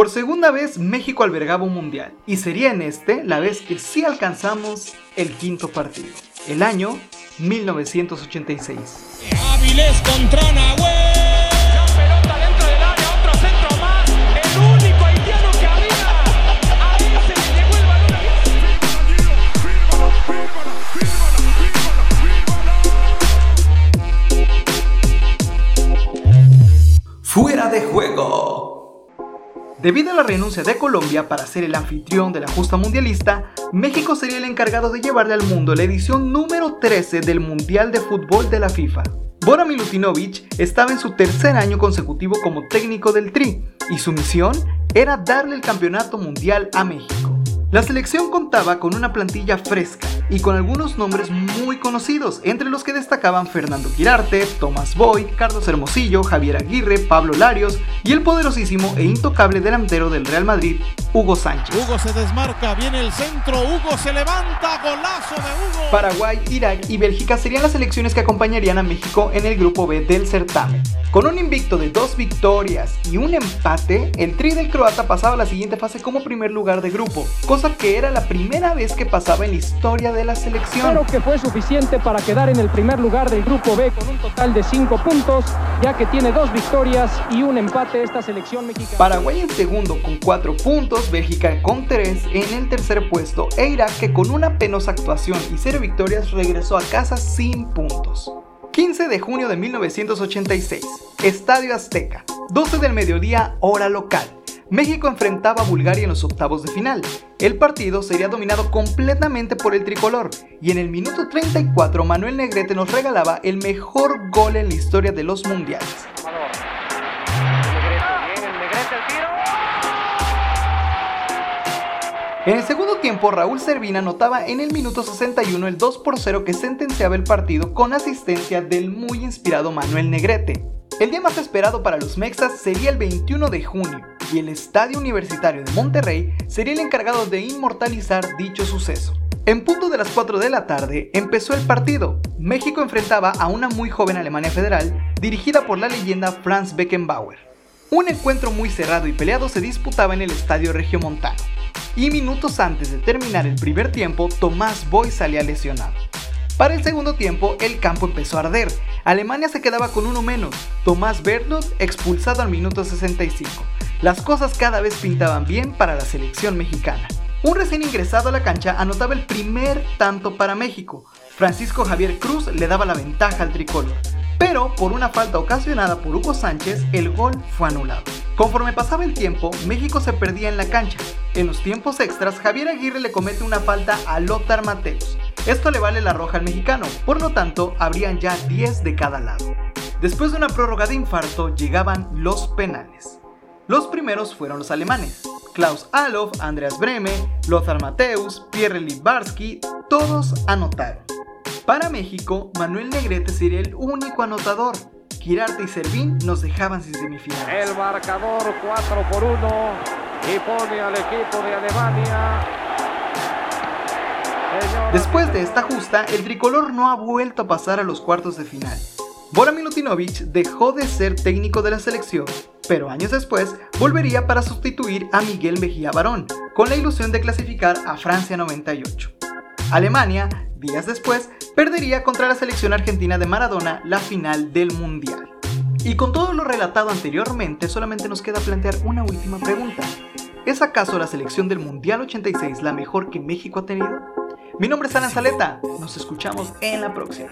Por segunda vez México albergaba un mundial y sería en este la vez que sí alcanzamos el quinto partido, el año 1986. contra Fuera de juego. Debido a la renuncia de Colombia para ser el anfitrión de la justa mundialista, México sería el encargado de llevarle al mundo la edición número 13 del Mundial de Fútbol de la FIFA. Bora Milutinovic estaba en su tercer año consecutivo como técnico del Tri y su misión era darle el campeonato mundial a México. La selección contaba con una plantilla fresca y con algunos nombres muy conocidos, entre los que destacaban Fernando Quirarte, Tomás Boy, Carlos Hermosillo, Javier Aguirre, Pablo Larios y el poderosísimo e intocable delantero del Real Madrid, Hugo Sánchez. Hugo se desmarca, viene el centro, Hugo se levanta, golazo de Hugo. Paraguay, Irak y Bélgica serían las selecciones que acompañarían a México en el grupo B del certamen. Con un invicto de dos victorias y un empate, el tri del croata pasaba a la siguiente fase como primer lugar de grupo, cosa que era la primera vez que pasaba en la historia de la selección. Creo que fue suficiente para quedar en el primer lugar del grupo B con un total de 5 puntos, ya que tiene dos victorias y un empate esta selección mexicana. Paraguay en segundo con 4 puntos, Bélgica con 3 en el tercer puesto e Irak que con una penosa actuación y 0 victorias regresó a casa sin puntos. 15 de junio de 1986, Estadio Azteca, 12 del mediodía, hora local. México enfrentaba a Bulgaria en los octavos de final. El partido sería dominado completamente por el tricolor y en el minuto 34 Manuel Negrete nos regalaba el mejor gol en la historia de los mundiales. En el segundo tiempo, Raúl Servina anotaba en el minuto 61 el 2 por 0 que sentenciaba el partido con asistencia del muy inspirado Manuel Negrete. El día más esperado para los Mexas sería el 21 de junio, y el Estadio Universitario de Monterrey sería el encargado de inmortalizar dicho suceso. En punto de las 4 de la tarde empezó el partido. México enfrentaba a una muy joven Alemania Federal dirigida por la leyenda Franz Beckenbauer. Un encuentro muy cerrado y peleado se disputaba en el Estadio Regiomontano y minutos antes de terminar el primer tiempo, Tomás Boy salía lesionado. Para el segundo tiempo, el campo empezó a arder. Alemania se quedaba con uno menos. Tomás Bertlot expulsado al minuto 65. Las cosas cada vez pintaban bien para la selección mexicana. Un recién ingresado a la cancha anotaba el primer tanto para México. Francisco Javier Cruz le daba la ventaja al tricolor pero por una falta ocasionada por Hugo Sánchez, el gol fue anulado. Conforme pasaba el tiempo, México se perdía en la cancha. En los tiempos extras, Javier Aguirre le comete una falta a Lothar Mateus. Esto le vale la roja al mexicano, por lo tanto, habrían ya 10 de cada lado. Después de una prórroga de infarto, llegaban los penales. Los primeros fueron los alemanes. Klaus Alof, Andreas Breme, Lothar Mateus, Pierre Libarsky, todos anotaron. Para México, Manuel Negrete sería el único anotador. Girarte y Servín nos dejaban sin semifinales. El marcador 4 por 1 y pone al equipo de Alemania. Después de esta justa, el tricolor no ha vuelto a pasar a los cuartos de final. Bora Milutinovic dejó de ser técnico de la selección, pero años después volvería para sustituir a Miguel Mejía Barón, con la ilusión de clasificar a Francia 98. Alemania, días después, perdería contra la selección argentina de Maradona la final del Mundial. Y con todo lo relatado anteriormente, solamente nos queda plantear una última pregunta. ¿Es acaso la selección del Mundial 86 la mejor que México ha tenido? Mi nombre es Ana Saleta, nos escuchamos en la próxima.